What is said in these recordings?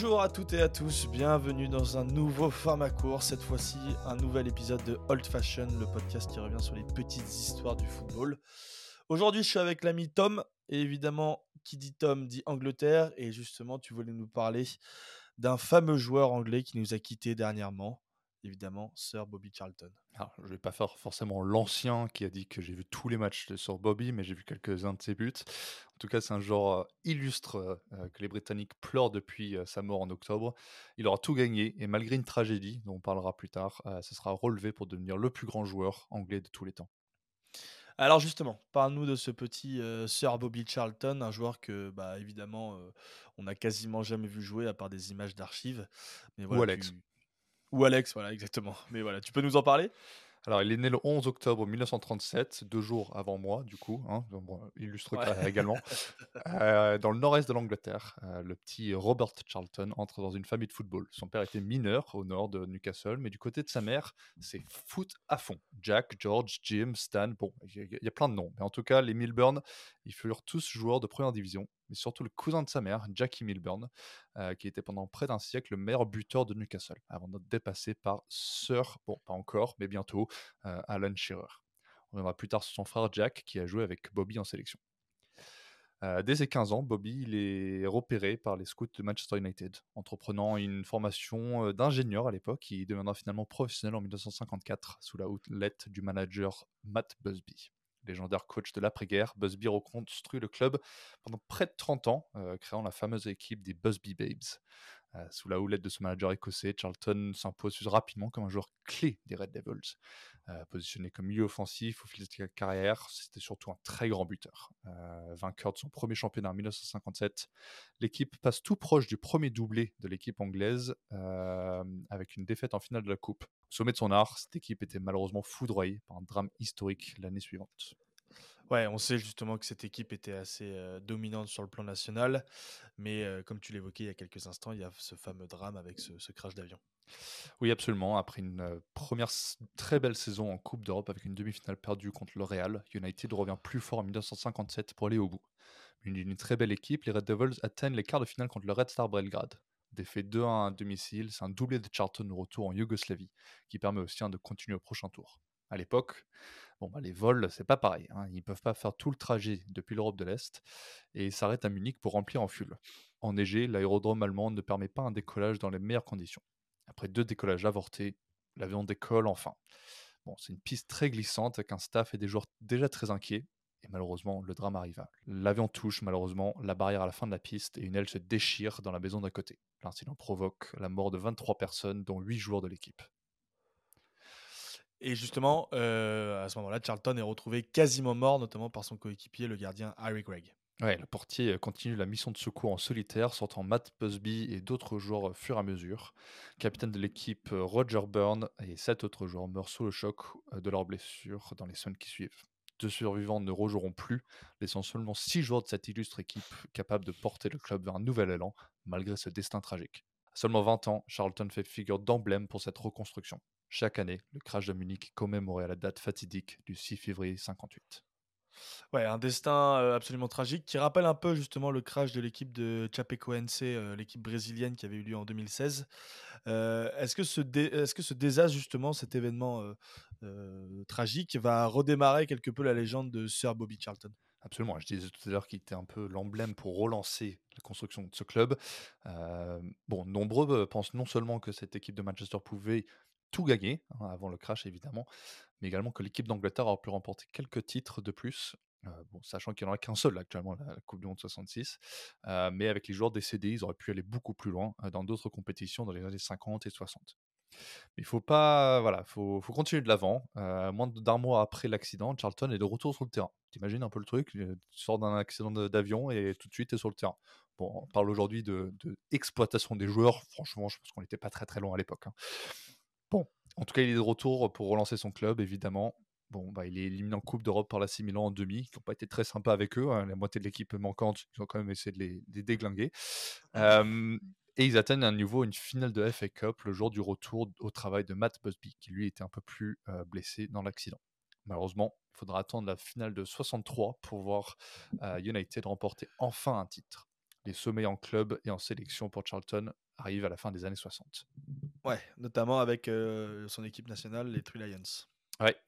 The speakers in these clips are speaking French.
Bonjour à toutes et à tous, bienvenue dans un nouveau format court, cette fois-ci un nouvel épisode de Old Fashion, le podcast qui revient sur les petites histoires du football. Aujourd'hui je suis avec l'ami Tom, et évidemment qui dit Tom dit Angleterre, et justement tu voulais nous parler d'un fameux joueur anglais qui nous a quittés dernièrement, évidemment Sir Bobby Charlton. Alors, je vais pas faire forcément l'ancien qui a dit que j'ai vu tous les matchs de Sir Bobby, mais j'ai vu quelques-uns de ses buts. En tout cas, c'est un joueur euh, illustre euh, euh, que les Britanniques pleurent depuis sa mort en octobre. Il aura tout gagné et malgré une tragédie dont on parlera plus tard, ce sera relevé pour devenir le plus grand joueur anglais de tous les temps. Alors justement, parle-nous de ce petit Sir Bobby Charlton, un joueur que, bah, évidemment, on n'a quasiment jamais vu jouer à part des images d'archives. Ou Alex. Ou Alex, voilà, exactement. Mais voilà, tu peux nous en parler? Alors, il est né le 11 octobre 1937, deux jours avant moi, du coup, hein, illustre également. Euh, dans le nord-est de l'Angleterre, euh, le petit Robert Charlton entre dans une famille de football. Son père était mineur au nord de Newcastle, mais du côté de sa mère, c'est foot à fond. Jack, George, Jim, Stan, bon, il y, a plein de noms. Mais en tout cas, les Milburn, ils furent tous joueurs de première division mais surtout le cousin de sa mère, Jackie Milburn, euh, qui était pendant près d'un siècle le meilleur buteur de Newcastle, avant d'être dépassé par Sir, bon, pas encore, mais bientôt, euh, Alan Shearer. On reviendra plus tard sur son frère Jack, qui a joué avec Bobby en sélection. Euh, dès ses 15 ans, Bobby est repéré par les scouts de Manchester United, entreprenant une formation d'ingénieur à l'époque. Il deviendra finalement professionnel en 1954 sous la houlette du manager Matt Busby légendaire coach de l'après-guerre, Busby reconstruit le club pendant près de 30 ans, euh, créant la fameuse équipe des Busby Babes. Euh, sous la houlette de ce manager écossais, Charlton s'impose rapidement comme un joueur clé des Red Devils. Euh, positionné comme milieu offensif au fil de sa carrière, c'était surtout un très grand buteur. vainqueur de son premier championnat en 1957, l'équipe passe tout proche du premier doublé de l'équipe anglaise avec une défaite en finale de la Coupe. Au sommet de son art, cette équipe était malheureusement foudroyée par un drame historique l'année suivante. Ouais, on sait justement que cette équipe était assez dominante sur le plan national, mais comme tu l'évoquais il y a quelques instants, il y a ce fameux drame avec ce, crash d'avion. Oui, absolument. Après une première très belle saison en Coupe d'Europe avec une demi-finale perdue contre le Real, United revient plus fort en 1957 pour aller au bout. Une, une très belle équipe, les Red Devils atteignent les quarts de finale contre le Red Star Belgrade. Défait 2-1 à domicile, c'est un doublé de Charlton retour en Yougoslavie, qui permet aussi de continuer au prochain tour. À l'époque, bon, bah, les vols, c'est pas pareil. Hein. Ils ne peuvent pas faire tout le trajet depuis l'Europe de l'Est et s'arrêtent à Munich pour remplir en fuel. Enneigé, l'aérodrome allemand ne permet pas un décollage dans les meilleures conditions. Après deux décollages avortés, l'avion décolle enfin. C'est une piste très glissante avec un staff et des joueurs déjà très inquiets. Et malheureusement, le drame arriva. L'avion touche malheureusement la barrière à la fin de la piste et une aile se déchire dans la maison d'à côté. L'incident provoque la mort de 23 personnes, dont 8 joueurs de l'équipe. Et justement, euh, à ce moment-là, Charlton est retrouvé quasiment mort, notamment par son coéquipier, le gardien Harry Gregg. Ouais, le portier euh, continue la mission de secours en solitaire, sortant Matt Busby et d'autres joueurs au fur et à mesure. Capitaine de l'équipe, euh, Roger Byrne et sept autres joueurs meurent sous le choc de leurs blessures dans les semaines qui suivent. Deux survivants ne rejoueront plus, laissant seulement six joueurs de cette illustre équipe capables de porter le club vers un nouvel élan, malgré ce destin tragique. À seulement 20 ans, Charlton fait figure d'emblème pour cette reconstruction. Chaque année, le crash de Munich commémorait à la date fatidique du 6 février 58. Ouais, un destin absolument tragique qui rappelle un peu justement le crash de l'équipe de Chapecoense, l'équipe brésilienne qui avait eu lieu en 2016. est-ce que ce est-ce que ce désastre justement, cet événement tragique, va redémarrer quelque peu la légende de Sir Bobby Charlton? Absolument. Je disais tout à l'heure qu'il était un peu l'emblème pour relancer la construction de ce club. bon, nombreux pensent non seulement que cette équipe de Manchester pouvait tout gagner, hein, avant le crash évidemment, mais également que l'équipe d'Angleterre aurait pu remporter quelques titres de plus, bon, sachant qu'il n'y en a qu'un seul actuellement, la, Coupe du Monde 66, mais avec les joueurs décédés, ils auraient pu aller beaucoup plus loin dans d'autres compétitions dans les années 50 et 60. Mais il faut pas, voilà, faut, faut continuer de l'avant. moins d'un mois après l'accident, Charlton est de retour sur le terrain. T'imagines un peu le truc, tu sors d'un accident d'avion et tout de suite es sur le terrain. Bon, on parle aujourd'hui de, des joueurs. Franchement, je pense qu'on n'était pas très très loin à l'époque. Hein. En tout cas, il est de retour pour relancer son club, évidemment. Bon, bah, il est éliminé en Coupe d'Europe par la Milan en demi, qui n'ont pas été très sympas avec eux. Hein. La moitié de l'équipe manquante, ils ont quand même essayé de les, déglinguer. et ils atteignent à nouveau une finale de FA Cup le jour du retour au travail de Matt Busby, qui lui était un peu plus blessé dans l'accident. Malheureusement, il faudra attendre la finale de 63 pour voir United remporter enfin un titre. Les sommets en club et en sélection pour Charlton arrivent à la fin des années 60. Ouais, notamment avec son équipe nationale, les Three Lions.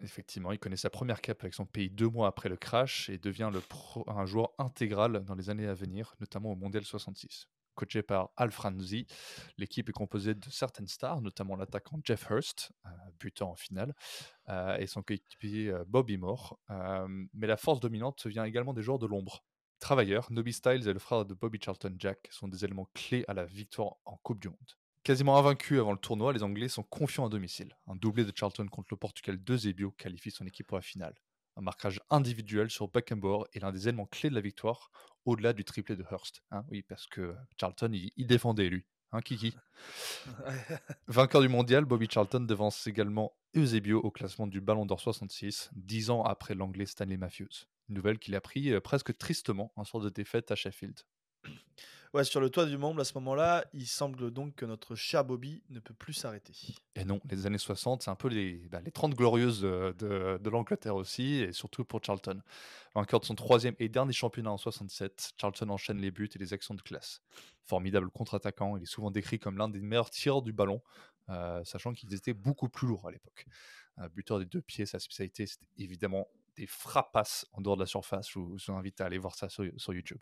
Effectivement, il connaît sa première cape avec son pays deux mois après le crash et devient le un joueur intégral dans les années à venir, notamment au Mondial 66. Coaché par Al Franzi, l'équipe est composée de certaines stars, notamment l'attaquant Jeff Hurst, euh, buteur en finale, euh, et son coéquipier euh, Bobby Moore. mais la force dominante vient également des joueurs de l'ombre. Travailleurs, Nobby Styles et le frère de Bobby Charlton Jack sont des éléments clés à la victoire en Coupe du Monde. Quasiment invaincus avant le tournoi, les Anglais sont confiants à domicile. Un doublé de Charlton contre le Portugal de Zebio qualifie son équipe pour la finale. Un marquage individuel sur Beckenbauer est l'un des éléments clés de la victoire, au-delà du triplé de Hurst. Hein. oui, parce que Charlton, il, défendait lui. Hein, Kiki Vainqueur du mondial, Bobby Charlton devance également Eusebio au classement du Ballon d'Or 66, dix ans après l'anglais Stanley Matthews. Une nouvelle qu'il a pris euh, presque tristement un soir de défaite à Sheffield. Ouais, sur le toit du monde, à ce moment-là, il semble donc que notre cher Bobby ne peut plus s'arrêter. Et non, les années 60, c'est un peu les, bah, les 30 glorieuses de, de, l'Angleterre aussi, et surtout pour Charlton. Vainqueur de son troisième et dernier championnat en 67, Charlton enchaîne les buts et les actions de classe. Formidable contre-attaquant, il est souvent décrit comme l'un des meilleurs tireurs du ballon, euh, sachant qu'ils étaient beaucoup plus lourds à l'époque. Buteur des deux pieds, sa spécialité, c'était évidemment des frappasses en dehors de la surface. Je vous, invite à aller voir ça sur YouTube.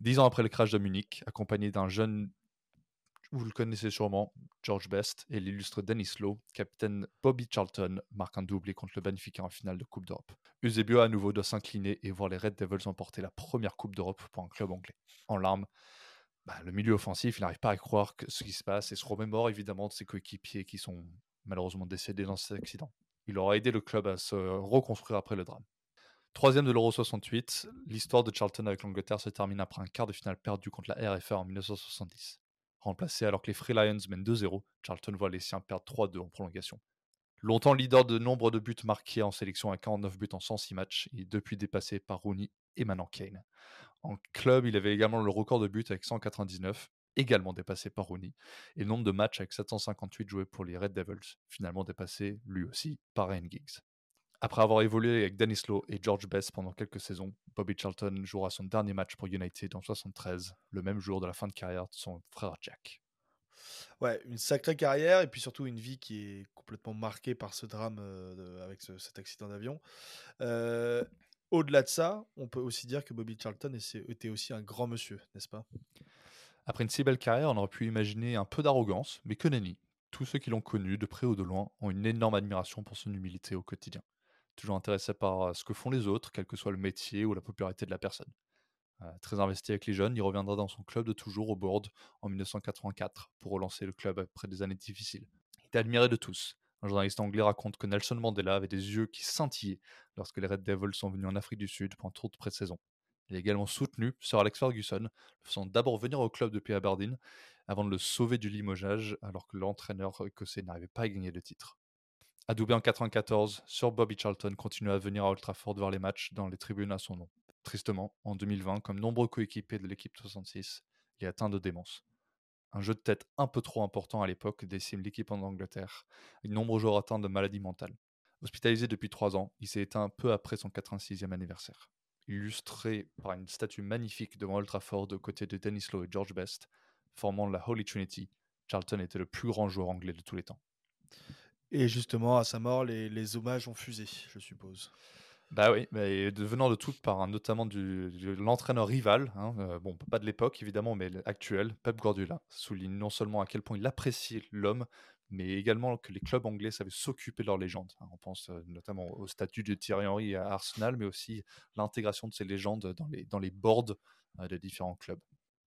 Dix ans après le crash de Munich, accompagné d'un jeune, vous le connaissez sûrement, George Best, et l'illustre Dennis Lowe, capitaine Bobby Charlton marque un doublé contre le Benfica en finale de Coupe d'Europe. Eusebio à nouveau doit s'incliner et voir les Red Devils emporter la première Coupe d'Europe pour un club anglais. En larmes, bah, le milieu offensif, n'arrive pas à croire ce qui se passe et se remémore évidemment de ses coéquipiers qui sont malheureusement décédés dans cet accident. Il aura aidé le club à se reconstruire après le drame. Troisième de l'Euro 68, l'histoire de Charlton avec l'Angleterre se termine après un quart de finale perdu contre la RFA en 1970. Remplacé alors que les Free Lions mènent 2-0, Charlton voit les siens perdre 3-2 en prolongation. Longtemps leader de nombre de buts marqués en sélection à 49 buts en 106 matchs, il est depuis dépassé par Rooney et maintenant Kane. En club, il avait également le record de buts avec 199, également dépassé par Rooney, et le nombre de matchs avec 758 joués pour les Red Devils, finalement dépassé lui aussi par Ryan Giggs. Après avoir évolué avec Dennis Lowe et George Best pendant quelques saisons, Bobby Charlton jouera son dernier match pour United en 73, le même jour de la fin de carrière de son frère Jack. Ouais, une sacrée carrière et puis surtout une vie qui est complètement marquée par ce drame euh, avec cet accident d'avion. Euh, au-delà de ça, on peut aussi dire que Bobby Charlton était aussi un grand monsieur, n'est-ce pas? Après une si belle carrière, on aurait pu imaginer un peu d'arrogance, mais que nenni. Tous ceux qui l'ont connu, de près ou de loin, ont une énorme admiration pour son humilité au quotidien toujours intéressé par ce que font les autres, quel que soit le métier ou la popularité de la personne. très investi avec les jeunes, il reviendra dans son club de toujours au board en 1984 pour relancer le club après des années difficiles. Il est admiré de tous. Un journaliste anglais raconte que Nelson Mandela avait des yeux qui scintillaient lorsque les Red Devils sont venus en Afrique du Sud pour un tour de pré-saison. Il a également soutenu Sir Alex Ferguson, le faisant d'abord venir au club depuis Aberdeen avant de le sauver du limogeage alors que l'entraîneur écossais n'arrivait pas à gagner de titre. Adoubé en 94, Sir Bobby Charlton continue à venir à Old Trafford voir les matchs dans les tribunes à son nom. Tristement, en 2020, comme nombreux coéquipiers de l'équipe 66, il est atteint de démence. Un jeu de tête un peu trop important à l'époque décime l'équipe en Angleterre, avec de nombreux joueurs atteints de maladies mentales. Hospitalisé depuis trois ans, il s'est éteint peu après son 86e anniversaire. Illustré par une statue magnifique devant Old Trafford aux côtés de Dennis Lowe et George Best, formant la Holy Trinity, Charlton était le plus grand joueur anglais de tous les temps. Et justement, à sa mort, les, hommages ont fusé, je suppose. Bah oui, mais devenant de toutes part, notamment du, de l'entraîneur rival, hein, euh, bon, pas de l'époque évidemment, mais actuel, Pep Guardiola, souligne non seulement à quel point il appréciait l'homme, mais également que les clubs anglais savaient s'occuper de leurs légendes. Hein. On pense euh, notamment au statut de Thierry Henry à Arsenal, mais aussi l'intégration de ces légendes dans les, dans les boards euh, des différents clubs.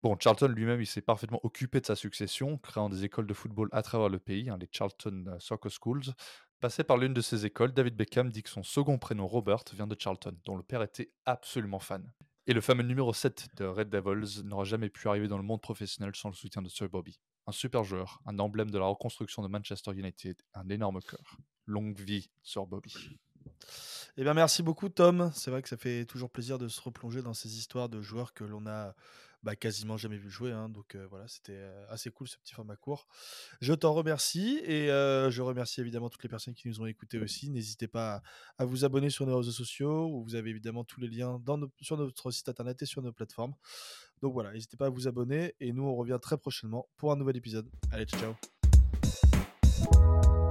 Bon, Charlton lui-même, il s'est parfaitement occupé de sa succession, créant des écoles de football à travers le pays, hein, les Charlton euh, Soccer Schools. Passé par l'une de ces écoles, David Beckham dit que son second prénom Robert vient de Charlton, dont le père était absolument fan. Et le fameux numéro 7 de Red Devils n'aura jamais pu arriver dans le monde professionnel sans le soutien de Sir Bobby. Un super joueur, un emblème de la reconstruction de Manchester United, un énorme cœur. Longue vie, Sir Bobby. Eh bien, merci beaucoup, Tom. C'est vrai que ça fait toujours plaisir de se replonger dans ces histoires de joueurs que l'on a bah, quasiment jamais vu jouer. Hein, donc voilà, c'était assez cool ce petit format court. Je t'en remercie et je remercie évidemment toutes les personnes qui nous ont écoutés aussi. N'hésitez pas à, vous abonner sur nos réseaux sociaux où vous avez évidemment tous les liens sur notre site internet et sur nos plateformes. Donc voilà, n'hésitez pas à vous abonner et nous on revient très prochainement pour un nouvel épisode. Allez, ciao. ciao.